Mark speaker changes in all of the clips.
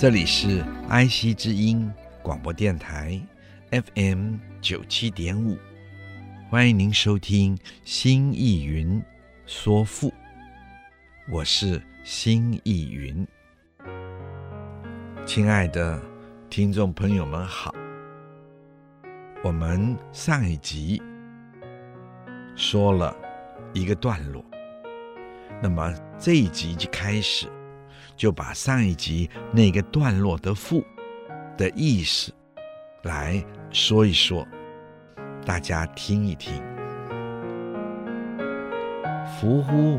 Speaker 1: 这里是爱惜之音广播电台 FM 九七点五，欢迎您收听《新艺云说赋》，我是新艺云。亲爱的听众朋友们好，我们上一集说了一个段落，那么这一集就开始。就把上一集那个段落的赋的意思来说一说，大家听一听。夫乎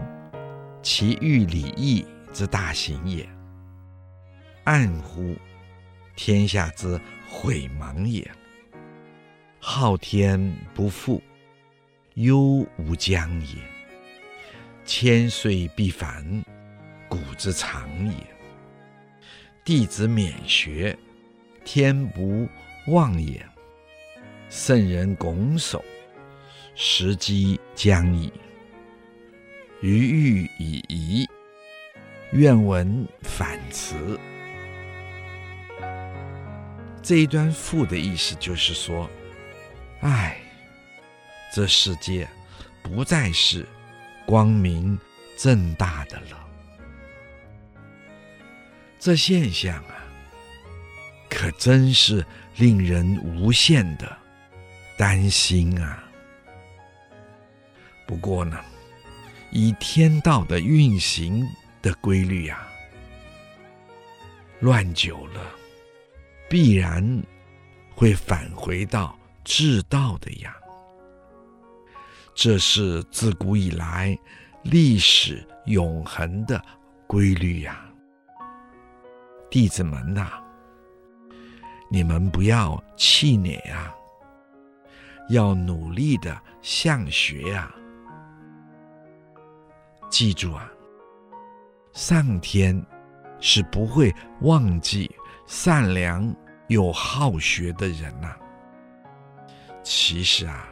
Speaker 1: 其欲礼义之大行也，暗乎天下之悔盲也。昊天不复，忧无疆也。千岁必反。古之常也，弟子免学，天不忘也。圣人拱手，时机将矣。余欲以疑，愿闻反辞。这一段赋的意思就是说，哎，这世界不再是光明正大的了。这现象啊，可真是令人无限的担心啊。不过呢，以天道的运行的规律啊，乱久了，必然会返回到至道的呀。这是自古以来历史永恒的规律呀。弟子们呐，你们不要气馁啊，要努力的向学啊。记住啊，上天是不会忘记善良又好学的人呐。其实啊，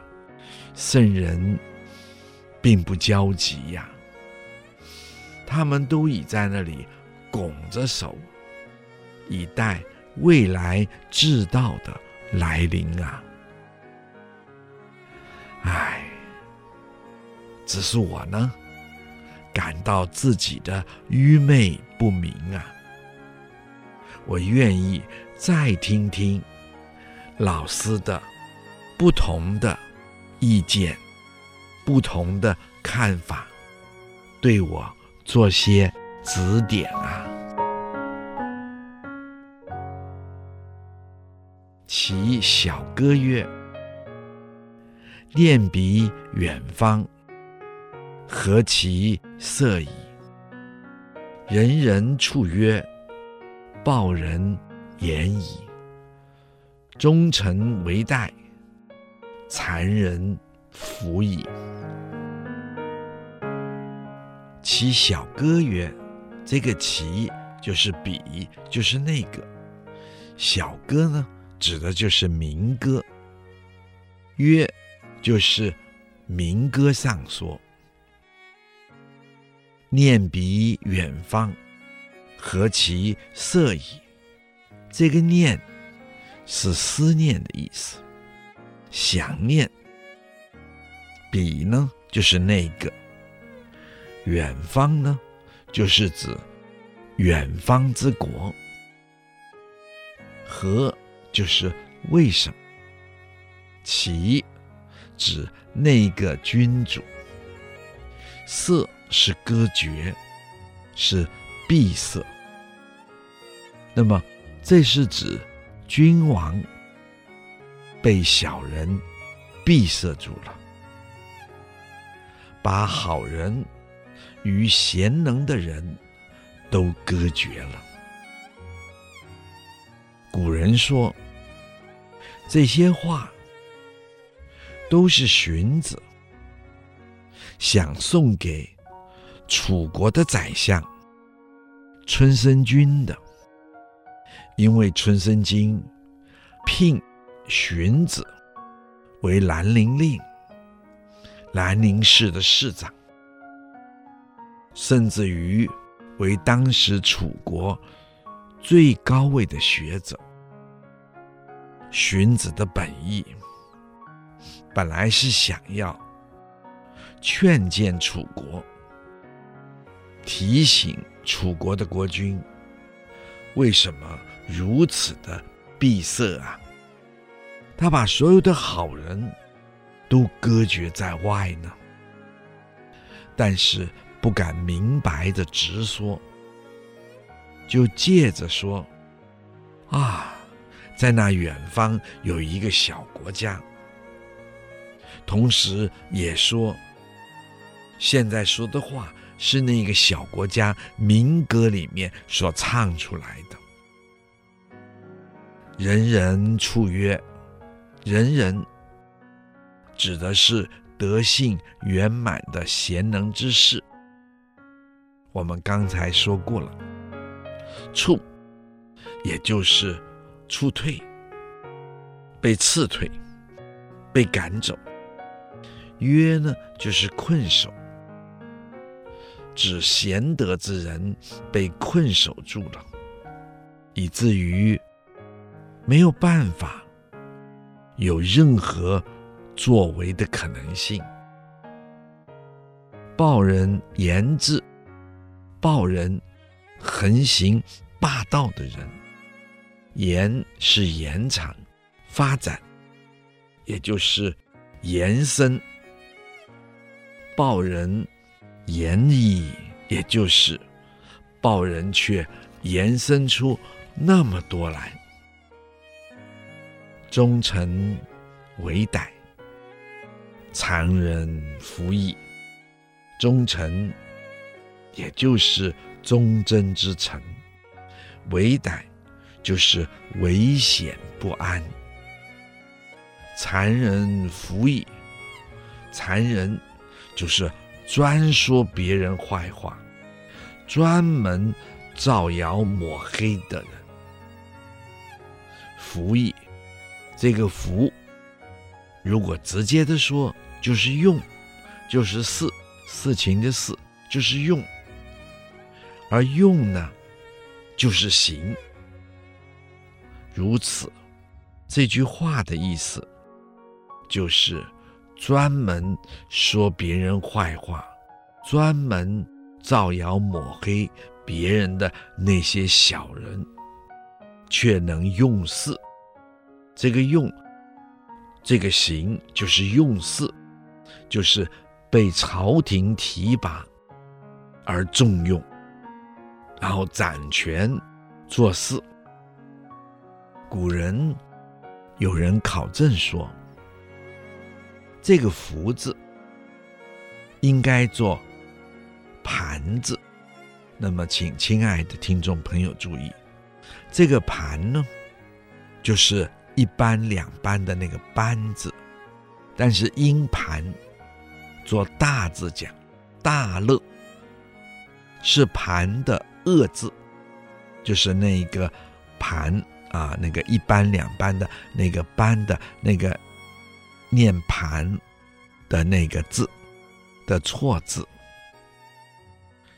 Speaker 1: 圣人并不焦急呀，他们都已在那里拱着手。以待未来至道的来临啊！唉，只是我呢，感到自己的愚昧不明啊！我愿意再听听老师的不同的意见、不同的看法，对我做些指点啊！其小歌曰：“念彼远方，何其色矣！人人处曰：‘报人言矣。’忠臣为待，谗人服矣。”其小歌曰：“这个其就是彼，就是那个小歌呢？”指的就是民歌，曰就是民歌上说，念彼远方，何其色矣。这个念是思念的意思，想念。彼呢，就是那个，远方呢，就是指远方之国，何。就是为什么？其指那个君主，色是歌绝，是闭塞。那么这是指君王被小人闭塞住了，把好人与贤能的人都隔绝了。古人说，这些话都是荀子想送给楚国的宰相春申君的，因为春申君聘荀子为兰陵令。兰陵市的市长，甚至于为当时楚国最高位的学者。荀子的本意本来是想要劝谏楚国，提醒楚国的国君为什么如此的闭塞啊？他把所有的好人。都隔绝在外呢，但是不敢明白的直说，就借着说，啊，在那远方有一个小国家，同时也说，现在说的话是那个小国家民歌里面所唱出来的，人人处曰，人人。指的是德性圆满的贤能之士。我们刚才说过了，处也就是处退，被辞退，被赶走；曰呢，就是困守，指贤德之人被困守住了，以至于没有办法有任何。作为的可能性，报人言之，报人横行霸道的人，延是延长、发展，也就是延伸；报人延矣，也就是报人却延伸出那么多来。忠臣为歹。残人服役，忠臣，也就是忠贞之臣；为歹，就是危险不安。残人服役，残人就是专说别人坏话、专门造谣抹黑的人。服役，这个服。如果直接的说，就是用，就是事，事情的事，就是用；而用呢，就是行。如此，这句话的意思，就是专门说别人坏话，专门造谣抹黑别人的那些小人，却能用事。这个用。这个行就是用事，就是被朝廷提拔而重用，然后掌权做事。古人有人考证说，这个“福”字应该做“盘”字。那么，请亲爱的听众朋友注意，这个“盘”呢，就是。一般两般的那个班字，但是因盘做大字讲，大乐是盘的恶字，就是那个盘啊，那个一般两般的那个班的那个念盘的那个字的错字，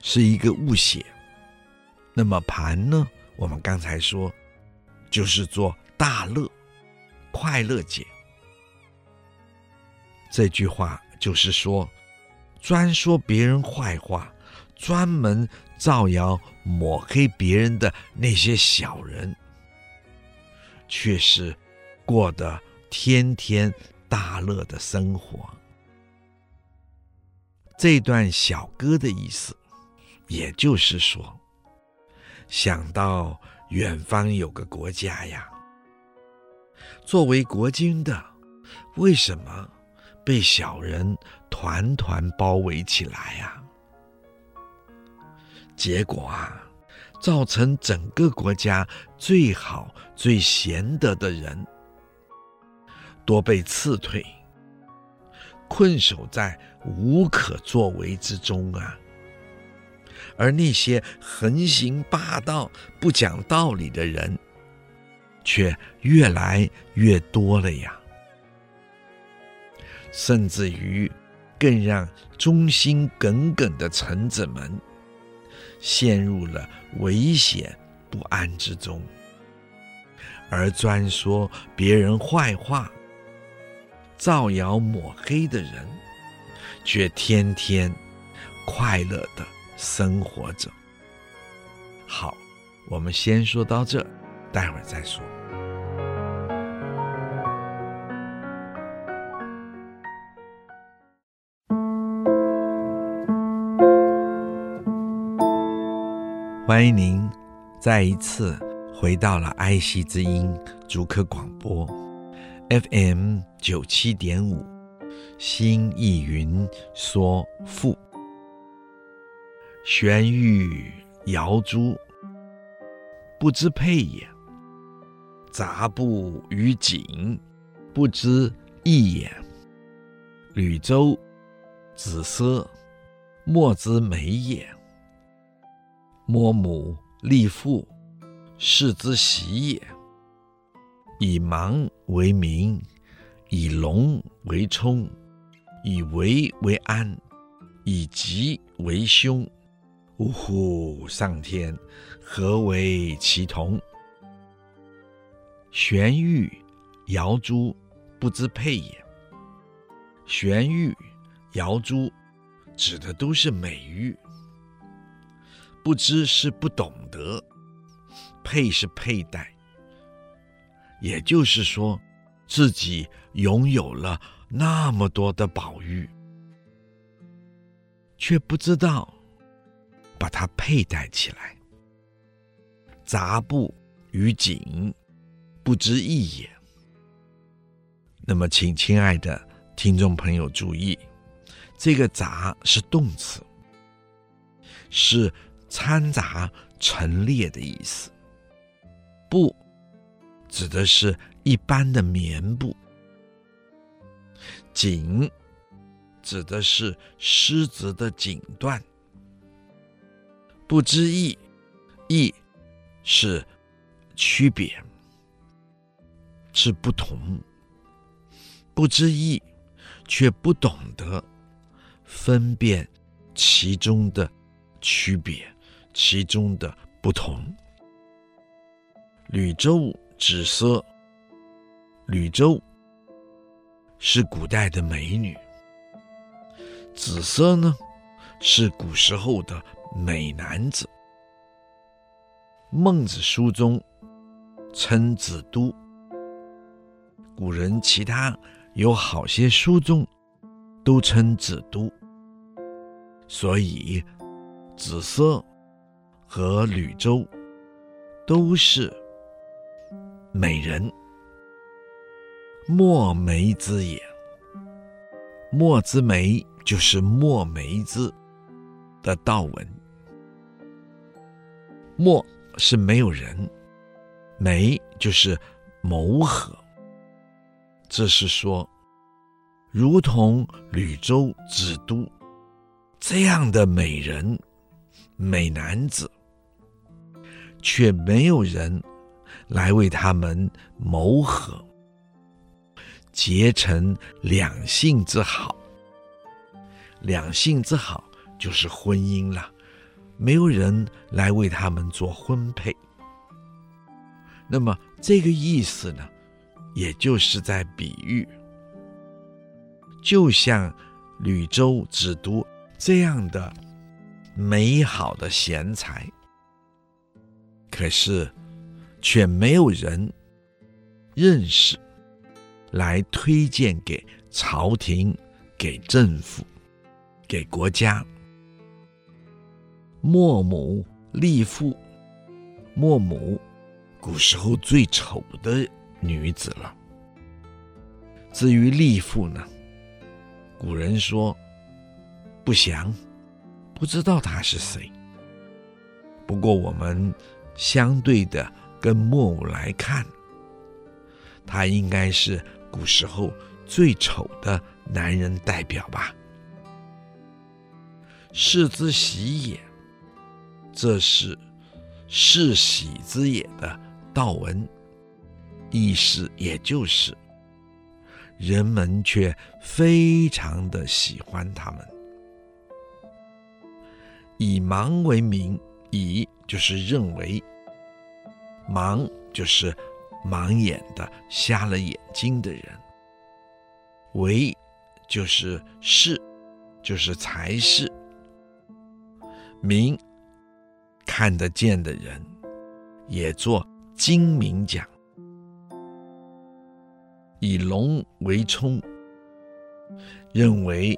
Speaker 1: 是一个误写。那么盘呢，我们刚才说就是做大乐。快乐解这句话就是说，专说别人坏话，专门造谣抹黑别人的那些小人，却是过得天天大乐的生活。这段小歌的意思，也就是说，想到远方有个国家呀。作为国君的，为什么被小人团团包围起来呀？结果啊，造成整个国家最好、最贤德的人多被辞退，困守在无可作为之中啊。而那些横行霸道、不讲道理的人，却越来越多了呀。甚至于，更让忠心耿耿的臣子们陷入了危险不安之中，而专说别人坏话、造谣抹黑的人，却天天快乐的生活着。好，我们先说到这，待会儿再说。欢迎您再一次回到了爱惜之音竹科广播 FM 九七点五，新意云说赋。玄玉瑶珠，不知配也；杂布于锦，不知义也。吕州子奢，莫之美也。摸母立父，是之喜也。以芒为名，以龙为冲，以维为安，以吉为凶。呜呼！上天，何为其同？玄玉瑶珠，不知配也。玄玉瑶珠，指的都是美玉。不知是不懂得，配是佩戴，也就是说，自己拥有了那么多的宝玉，却不知道把它佩戴起来。杂布于锦，不知义也。那么，请亲爱的听众朋友注意，这个“杂”是动词，是。掺杂陈列的意思。布指的是一般的棉布。锦指的是狮子的锦缎。不知义，义是区别，是不同。不知义，却不懂得分辨其中的区别。其中的不同。吕州子奢，吕州是古代的美女，子奢呢是古时候的美男子。孟子书中称子都，古人其他有好些书中都称子都，所以子奢。和吕州都是美人，墨梅之也。墨之梅就是墨梅之的道文。墨是没有人，梅就是谋合。这是说，如同吕州之都这样的美人、美男子。却没有人来为他们谋合，结成两性之好。两性之好就是婚姻了，没有人来为他们做婚配。那么这个意思呢，也就是在比喻，就像吕州只读这样的美好的贤才。可是，却没有人认识，来推荐给朝廷、给政府、给国家。莫母立父，莫母，古时候最丑的女子了。至于立父呢，古人说不详，不知道他是谁。不过我们相对的跟木偶来看，他应该是古时候最丑的男人代表吧？世之喜也，这是世喜之也的道文，意思也就是人们却非常的喜欢他们。以盲为名，以就是认为，盲就是盲眼的、瞎了眼睛的人，为就是是，就是才是。明看得见的人，也做精明讲。以聋为聪，认为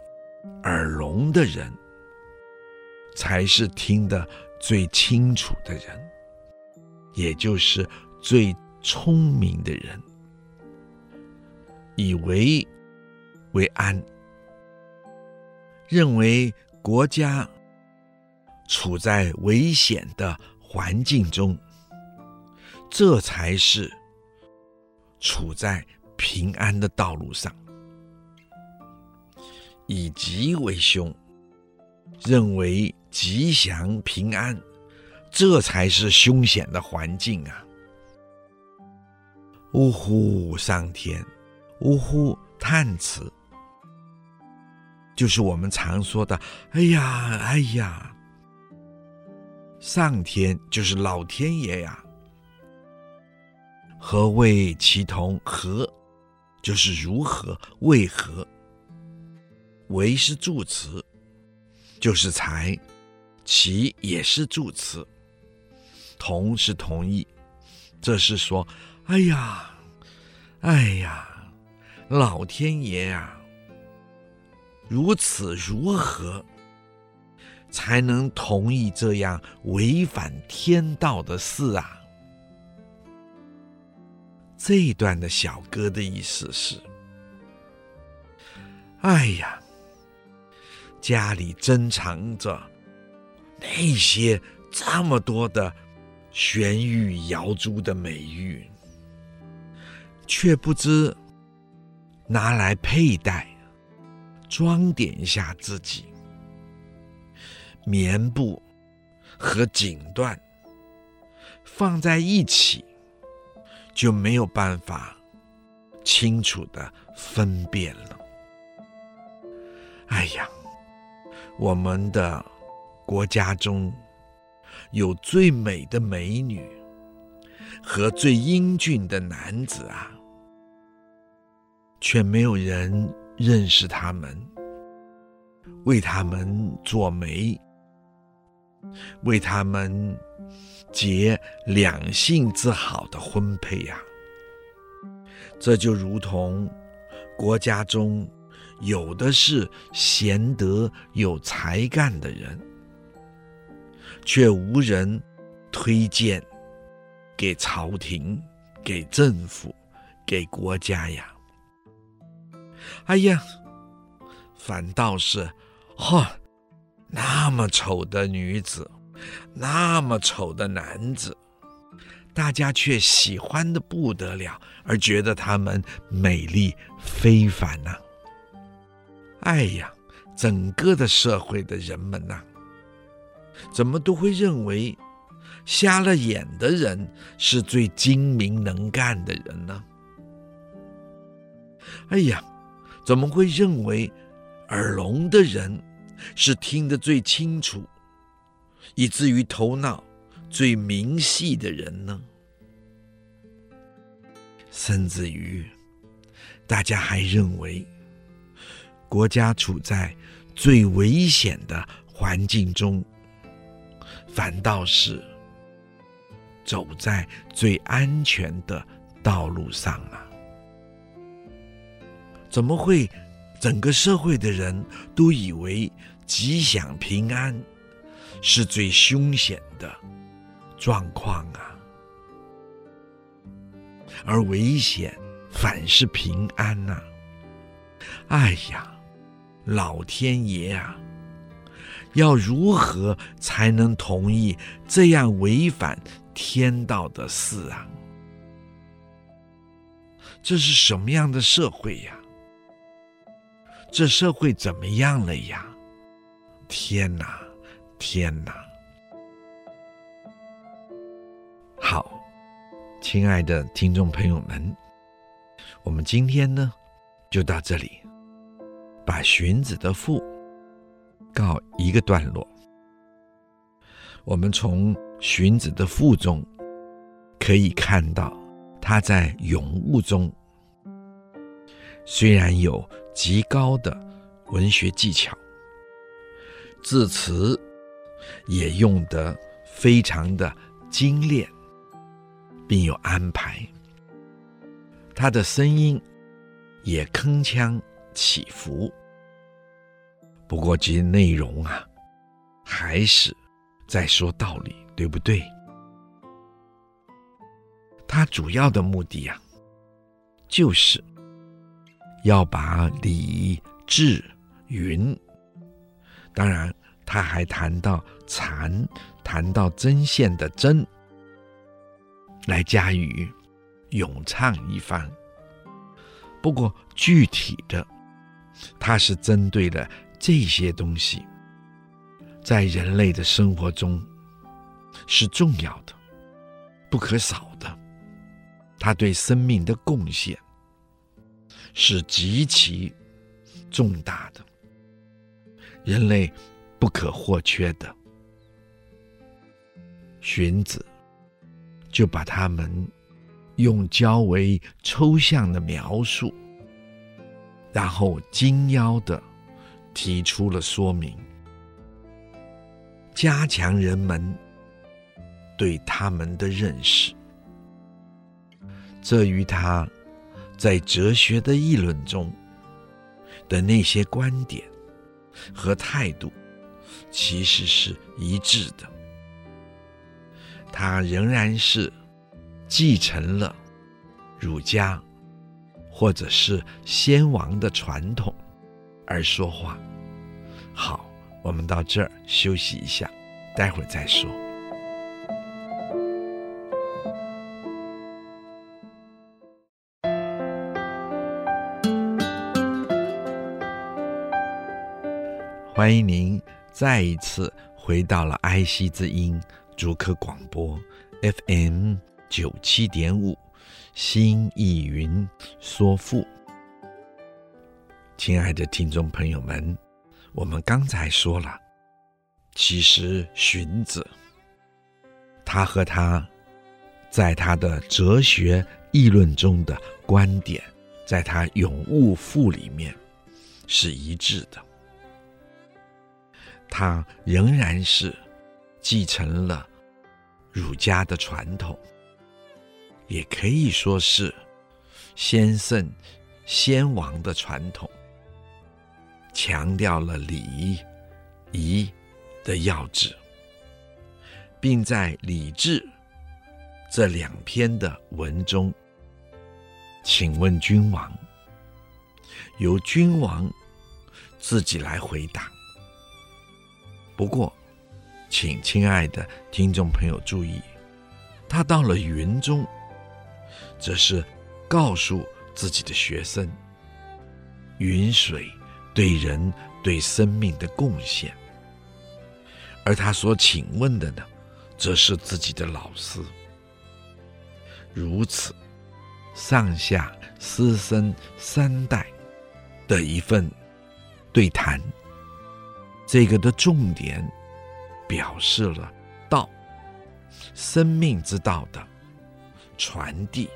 Speaker 1: 耳聋的人才是听得最清楚的人，也就是最聪明的人。以为为安，认为国家。处在危险的环境中，这才是处在平安的道路上。以吉为凶，认为吉祥平安，这才是凶险的环境啊！呜呼，上天，呜呼，叹词，就是我们常说的“哎呀，哎呀”。上天就是老天爷呀。何谓其同？何就是如何？为何？为是助词，就是才；其也是助词，同是同义。这是说，哎呀，哎呀，老天爷呀，如此如何？才能同意这样违反天道的事啊！这一段的小歌的意思是：哎呀，家里珍藏着那些这么多的玄玉瑶珠的美玉，却不知拿来佩戴，装点一下自己。棉布和锦缎放在一起，就没有办法清楚地分辨了。哎呀，我们的国家中有最美的美女和最英俊的男子啊，却没有人认识他们，为他们做媒。为他们结两性之好的婚配呀、啊，这就如同国家中有的是贤德有才干的人，却无人推荐给朝廷、给政府、给国家呀。哎呀，反倒是，哈。那么丑的女子，那么丑的男子，大家却喜欢的不得了，而觉得他们美丽非凡呐、哎呀，整个的社会的人们呐、怎么都会认为瞎了眼的人是最精明能干的人呢？哎呀，怎么会认为耳聋的人？是听得最清楚，以至于头脑最明细的人呢？甚至于，大家还认为，国家处在最危险的环境中，反倒是走在最安全的道路上啊？怎么会？整个社会的人都以为吉祥平安是最凶险的状况啊，而危险反是平安呐、哎呀，老天爷啊，要如何才能同意这样违反天道的事啊？这是什么样的社会呀？这社会怎么样了呀？天哪，天哪！好，亲爱的听众朋友们，我们今天呢就到这里，把荀子的赋告一个段落。我们从荀子的赋中可以看到，他在咏物中虽然有极高的文学技巧，字词也用得非常的精炼，并有安排。他的声音也铿锵起伏，不过其内容啊，还是在说道理，对不对？他主要的目的啊，就是。要把礼、智、云，当然他还谈到禅，谈到针线的针，来加以咏唱一番。不过具体的，他是针对了这些东西，在人类的生活中是重要的、不可少的，它对生命的贡献。是极其重大的，人类不可或缺的。荀子就把他们用较为抽象的描述，然后精要的提出了说明，加强人们对他们的认识。这与他。在哲学的议论中的那些观点和态度，其实是一致的。他仍然是继承了儒家或者是先王的传统而说话。好，我们到这儿休息一下，待会儿再说。欢迎您再一次回到了爱惜之音竹科广播 FM 九七点五，新意云说赋。亲爱的听众朋友们，我们刚才说了，其实荀子他和他在他的哲学议论中的观点，在他咏物赋里面是一致的。他仍然是继承了儒家的传统，也可以说是先圣先王的传统，强调了礼仪的要旨，并在礼智这两篇的文中，请问君王，由君王自己来回答。不过，请亲爱的听众朋友注意，他到了云中，则是告诉自己的学生，云水对人对生命的贡献，而他所请问的呢，则是自己的老师。如此，上下师生三代的一份对谈。这个的重点，表示了道，生命之道的传递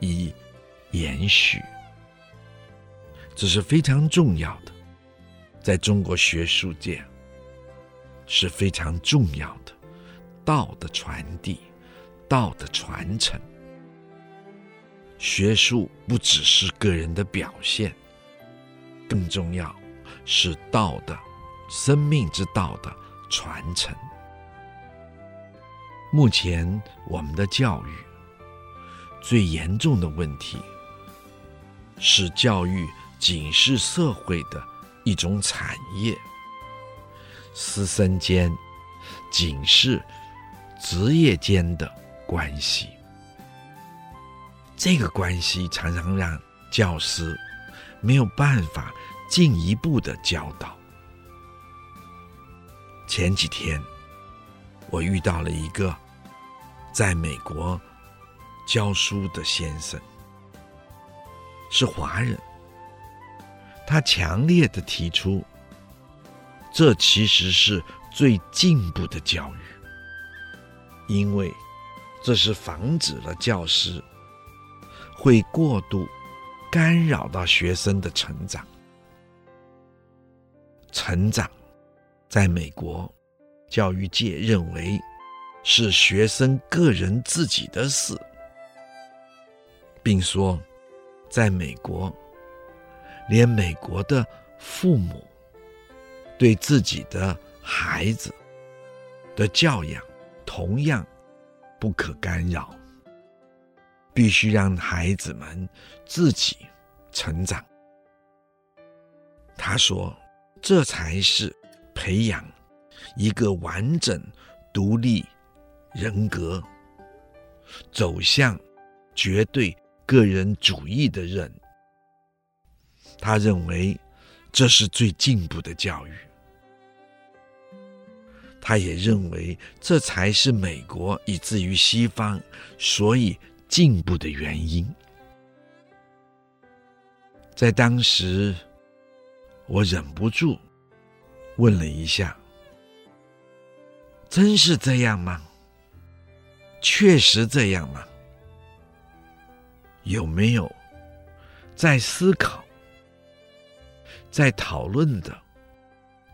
Speaker 1: 与延续，这是非常重要的，在中国学术界是非常重要的道的传递，道的传承。学术不只是个人的表现，更重要是道的。生命之道的传承。目前我们的教育最严重的问题，是教育仅是社会的一种产业，师生间仅是职业间的关系。这个关系常常让教师没有办法进一步的教导。前几天，我遇到了一个在美国教书的先生，是华人。他强烈的提出，这其实是最进步的教育，因为这是防止了教师会过度干扰到学生的成长。成长，在美国教育界认为是学生个人自己的事，并说，在美国，连美国的父母对自己的孩子的教养同样不可干扰，必须让孩子们自己成长。他说。这才是培养一个完整独立人格、走向绝对个人主义的人。他认为这是最进步的教育。他也认为这才是美国以至于西方所以进步的原因。在当时。我忍不住问了一下：“真是这样吗？确实这样吗？有没有在思考、在讨论的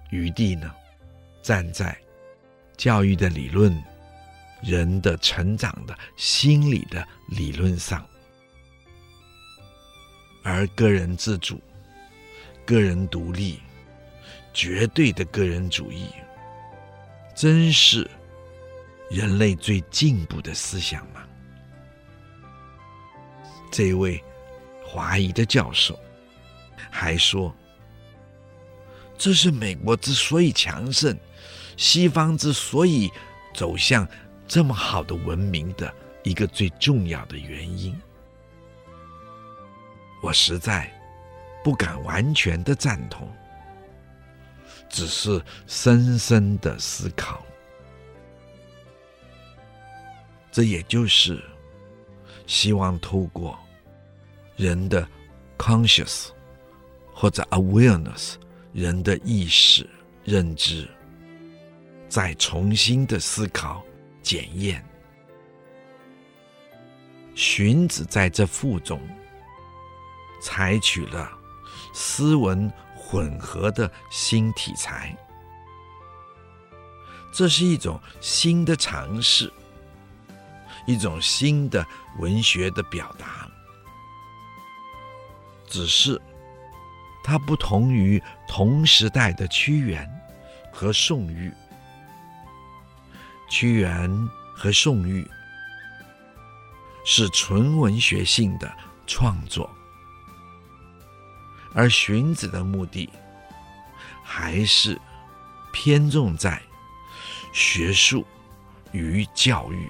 Speaker 1: 余地呢？站在教育的理论、人的成长的心理的理论上，而个人自主。”个人独立，绝对的个人主义，真是人类最进步的思想吗？这位华裔的教授还说，这是美国之所以强盛，西方之所以走向这么好的文明的一个最重要的原因。我实在。不敢完全的赞同，只是深深的思考。这也就是希望透过人的 conscious 或者 awareness，人的意识认知，再重新的思考检验。荀子在这赋中采取了。诗文混合的新题材，这是一种新的尝试，一种新的文学的表达。只是它不同于同时代的屈原和宋玉。屈原和宋玉是纯文学性的创作。而荀子的目的，还是偏重在学术与教育。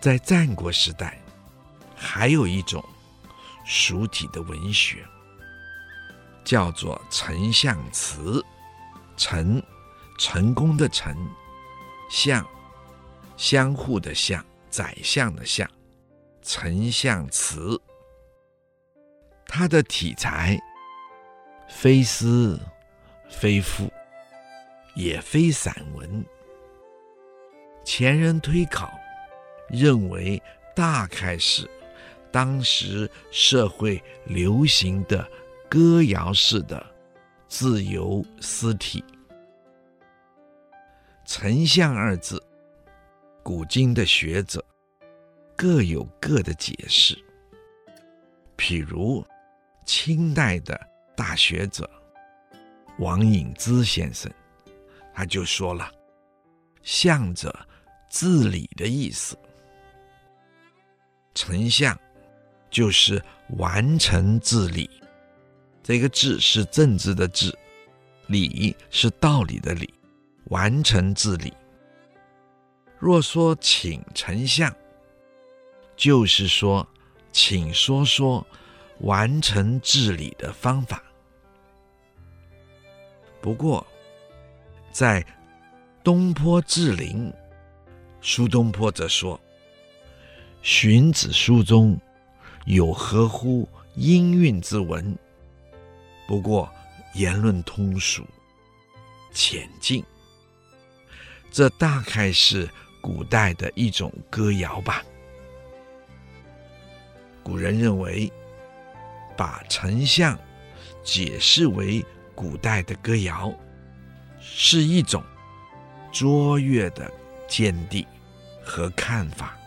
Speaker 1: 在战国时代，还有一种属体的文学，叫做丞相词。丞，成功的成；相，相互的相；宰相的相。丞相词。他的题材非诗，非赋，也非散文。前人推考认为，大概是当时社会流行的歌谣式的自由诗体。丞相二字，古今的学者各有各的解释，譬如。清代的大学者王隐之先生，他就说了：“相者，治理的意思。丞相就是完成治理。这个治是政治的治，理是道理的理，完成治理。若说请丞相，就是说请说说完成治理的方法。不过，在东坡志林，苏东坡则说：“荀子书中有合乎音韵之文，不过言论通俗浅近，这大概是古代的一种歌谣吧。”古人认为，把丞相解释为古代的歌谣，是一种卓越的见地和看法。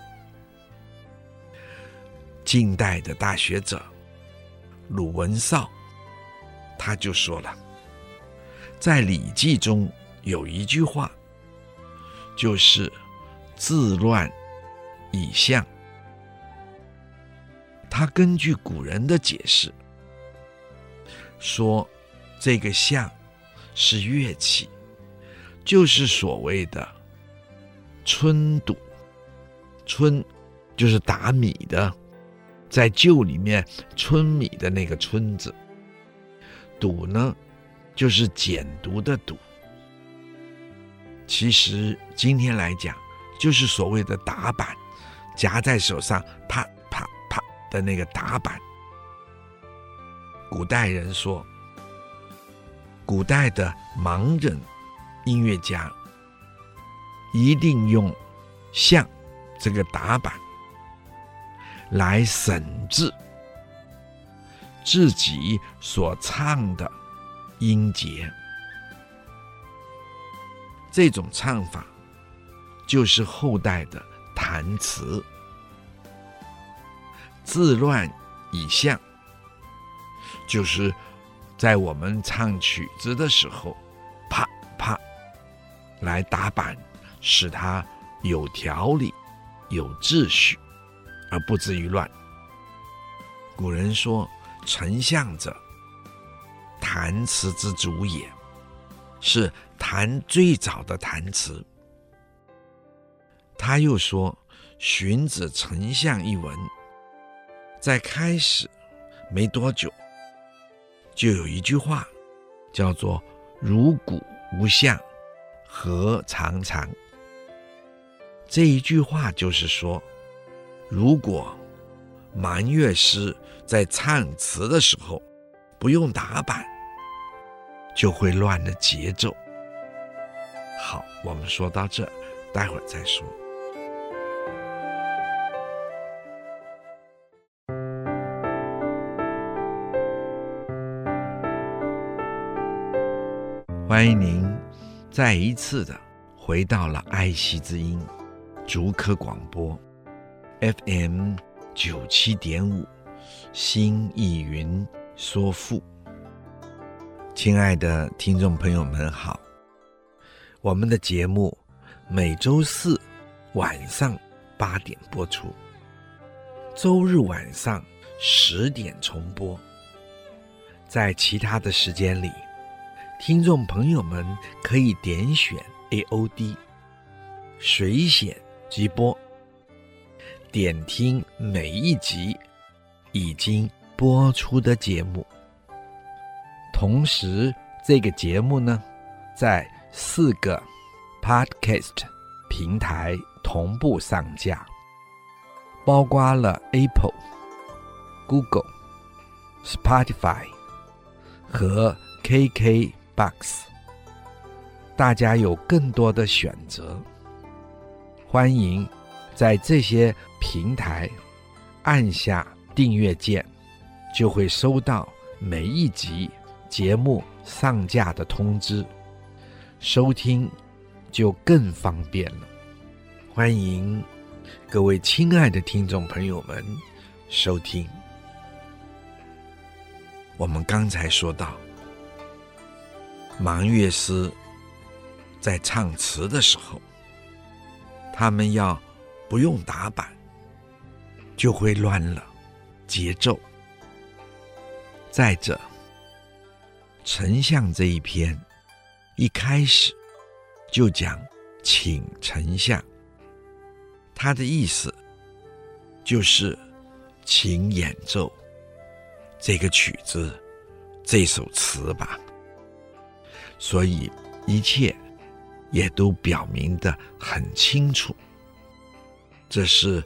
Speaker 1: 近代的大学者鲁文绍，他就说了，在《礼记》中有一句话，就是“治乱以象”。他根据古人的解释，说。这个象是乐器，就是所谓的哄牍。哄就是打米的，在旧里面皴米的那个皴字。牍呢，就是简读的读。其实今天来讲，就是所谓的打板，夹在手上啪啪啪的那个打板。古代人说。古代的盲人音乐家一定用像这个打板来审制自己所唱的音节，这种唱法就是后代的弹词，自乱以象，就是。在我们唱曲子的时候，啪啪来打板，使它有条理、有秩序，而不至于乱。古人说：“丞相者，弹词之主也，是弹最早的弹词。”他又说：“荀子《丞相》一文，在开始没多久。”就有一句话，叫做“如古无相，何长长”。这一句话就是说，如果盲乐师在唱词的时候不用打板，就会乱了节奏。好，我们说到这，待会儿再说。欢迎您再一次的回到了爱惜之音竹科广播 FM 九七点五新意云说赋。亲爱的听众朋友们好，我们的节目每周四晚上八点播出，周日晚上十点重播，在其他的时间里。听众朋友们可以点选 AOD 水显直播，点听每一集已经播出的节目。同时，这个节目呢，在四个 Podcast 平台同步上架，包括了 Apple、Google、Spotify 和 KK。Box，大家有更多的选择，欢迎在这些平台按下订阅键，就会收到每一集节目上架的通知，收听就更方便了。欢迎各位亲爱的听众朋友们收听。我们刚才说到。盲乐师在唱词的时候，他们要不用打板，就会乱了节奏。再者，丞相这一篇一开始就讲请丞相，他的意思就是请演奏这个曲子、这首词吧。所以一切也都表明的很清楚，这是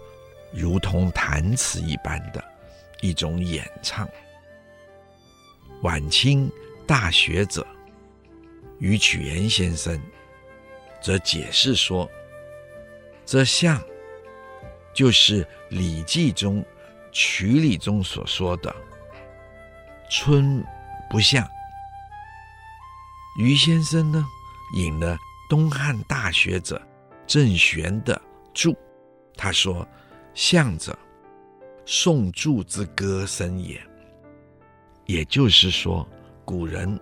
Speaker 1: 如同弹词一般的一种演唱。晚清大学者余曲元先生则解释说：“这像就是《礼记》中曲礼中所说的‘春不像’。”余先生呢，引了东汉大学者郑玄的注，他说：“向者，宋祝之歌声也。”也就是说，古人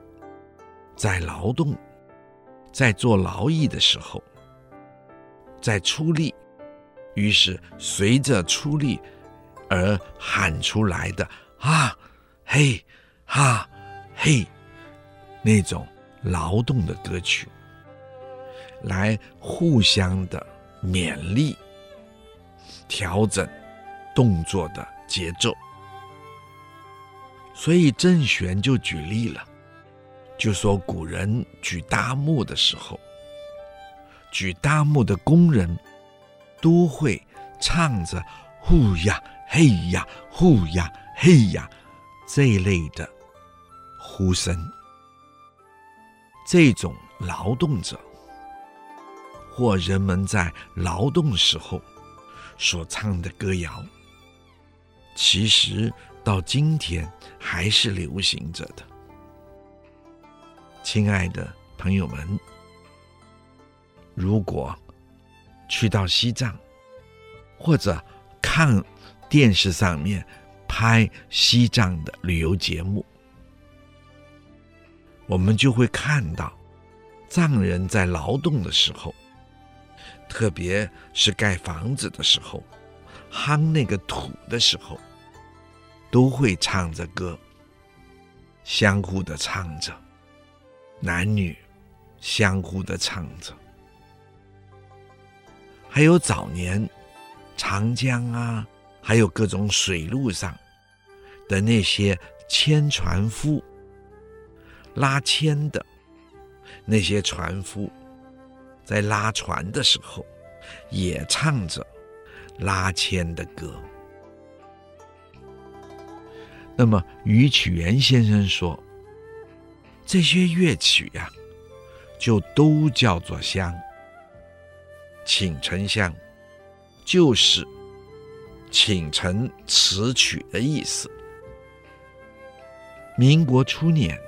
Speaker 1: 在劳动、在做劳役的时候，在出力，于是随着出力而喊出来的啊嘿哈嘿那种劳动的歌曲，来互相的勉励、调整动作的节奏。所以郑玄就举例了，就说古人举大木的时候，举大木的工人都会唱着“呼呀嘿呀，呼呀嘿呀”这一类的呼声。这种劳动者或人们在劳动时候所唱的歌谣，其实。到今天还是流行着的，亲爱的朋友们，如果去到西藏，或者看电视上面拍西藏的旅游节目，我们就会看到藏人在劳动的时候，特别是盖房子的时候，夯那个土的时候。都会唱着歌，相互的唱着，男女相互的唱着。还有早年长江啊，还有各种水路上的那些牵船夫、拉纤的那些船夫，在拉船的时候，也唱着拉纤的歌。那么，余取元先生说，这些乐曲呀、就都叫做香。请丞相，就是请臣词曲的意思。民国初年，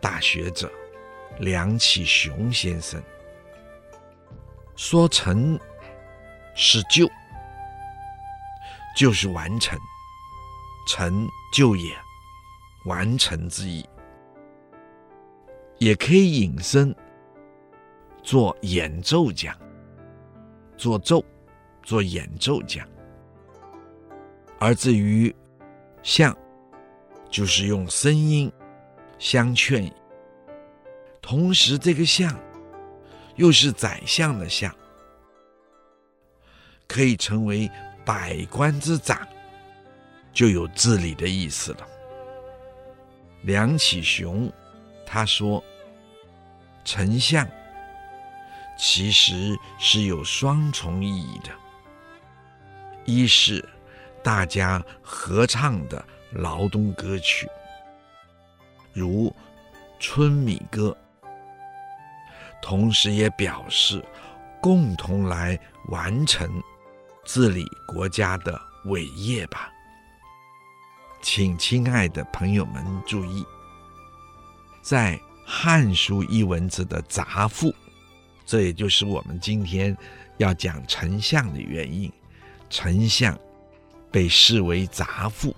Speaker 1: 大学者梁启雄先生说：“成是就，就是完成。”成就也，完成之意，也可以引申做演奏讲，做奏，做演奏讲。而至于相，就是用声音相劝。同时，这个相又是宰相的相，可以成为百官之长。就有治理的意思了。梁启雄他说：“丞相其实是有双重意义的，一是大家合唱的劳动歌曲，如《春米歌》，同时也表示共同来完成治理国家的伟业吧。”请亲爱的朋友们注意，在《汉书》一文字的杂赋，这也就是我们今天要讲丞相的原因。丞相被视为杂赋，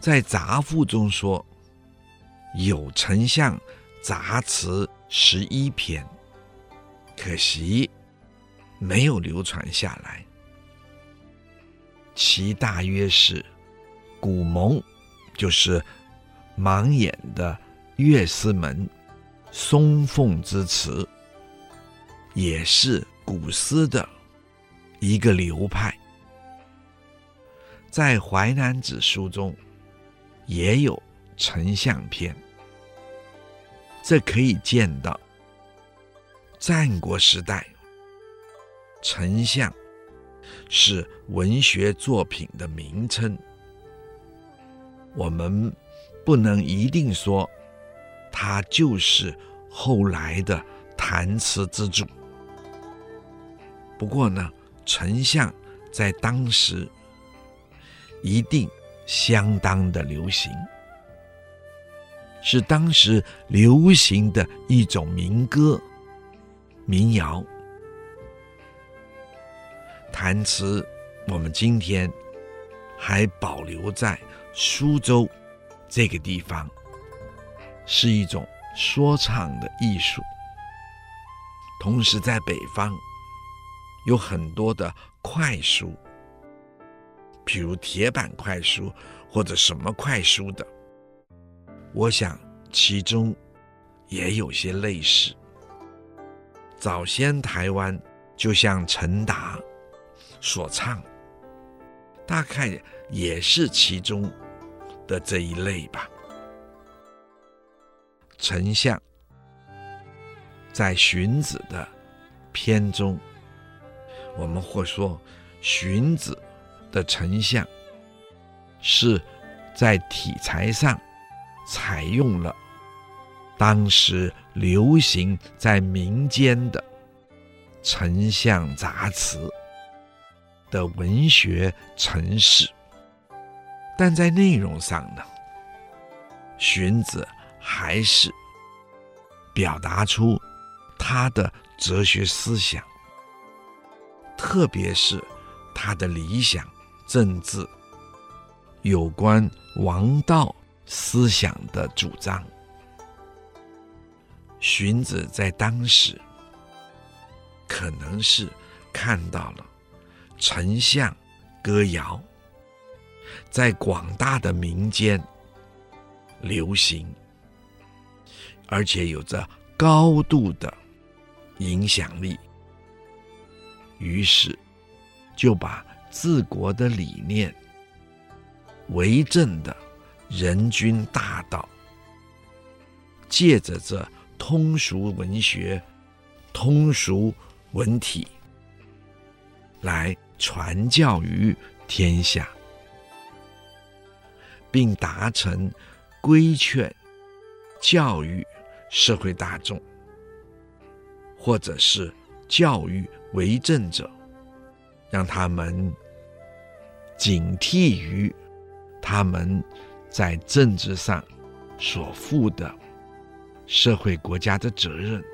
Speaker 1: 在杂赋中说有丞相杂词十一篇，可惜没有流传下来，其大约是。古蒙就是盲眼的乐师门松凤之词，也是古诗的一个流派。在《淮南子》书中也有丞相篇，这可以见到战国时代丞相是文学作品的名称。我们不能一定说他就是后来的弹词之主。不过呢，丞相在当时。一定相当的流行，是当时流行的一种民歌、民谣。弹词，我们今天还保留在苏州这个地方，是一种说唱的艺术。同时，在北方有很多的快书。譬如铁板快书或者什么快书的，我想其中也有些类似。早先台湾就像陈达所唱，大概也是其中的这一类吧。丞相在荀子的篇中，我们或说荀子。的丞相是在题材上采用了当时流行在民间的丞相杂词的文学程式，但在内容上呢，荀子还是表达出他的哲学思想，特别是他的理想。政治有关王道思想的主张，荀子在当时可能是看到了丞相歌谣在广大的民间流行，而且有着高度的影响力，于是就把。治国的理念，为政的人君大道，借着这通俗文学、通俗文体来传教于天下，并达成规劝、教育社会大众，或者是教育为政者，让他们。警惕于他们在政治上所负的社会国家的责任，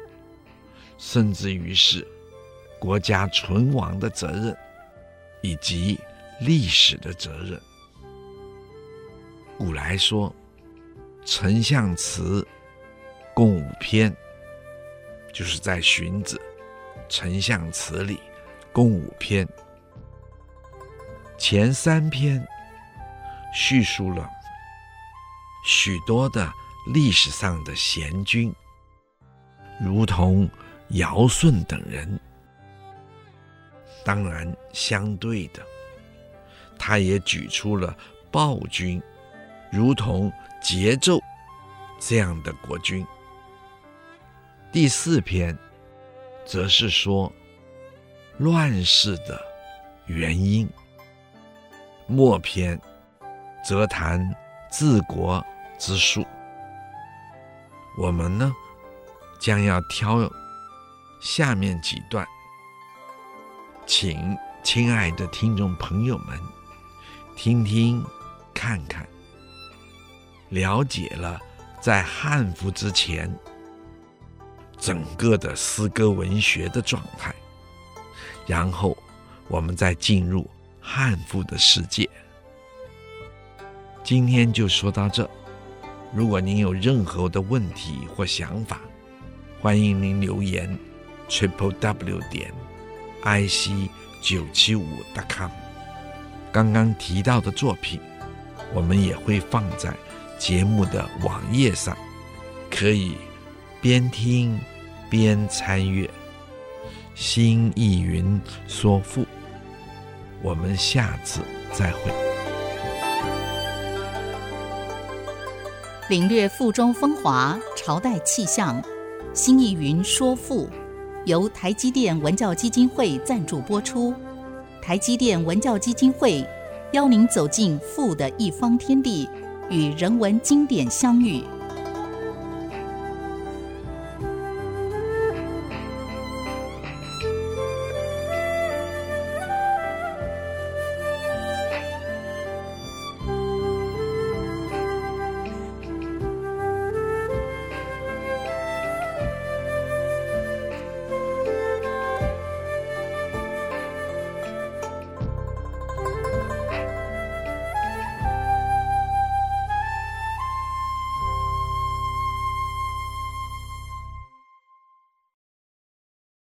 Speaker 1: 甚至于是国家存亡的责任，以及历史的责任。古来说，丞相词共五篇，就是在荀子丞相词里共五篇。前三篇叙述了许多的历史上的贤君，如同尧舜等人。当然，相对的，他也举出了暴君，如同桀纣这样的国君。第四篇则是说乱世的原因。末篇则谈治国之术。我们呢，将要挑下面几段，请亲爱的听众朋友们听听看看，了解了在汉服之前整个的诗歌文学的状态，然后我们再进入。汉赋的世界，今天就说到这。如果您有任何的问题或想法，欢迎您留言：triple w 点 i c 九七五 dot com。刚刚提到的作品，我们也会放在节目的网页上，可以边听边参阅。新艺云说赋，我们下次再会。
Speaker 2: 领略赋中风华，朝代气象。新义云说赋，由台积电文教基金会赞助播出。台积电文教基金会邀您走进赋的一方天地，与人文经典相遇。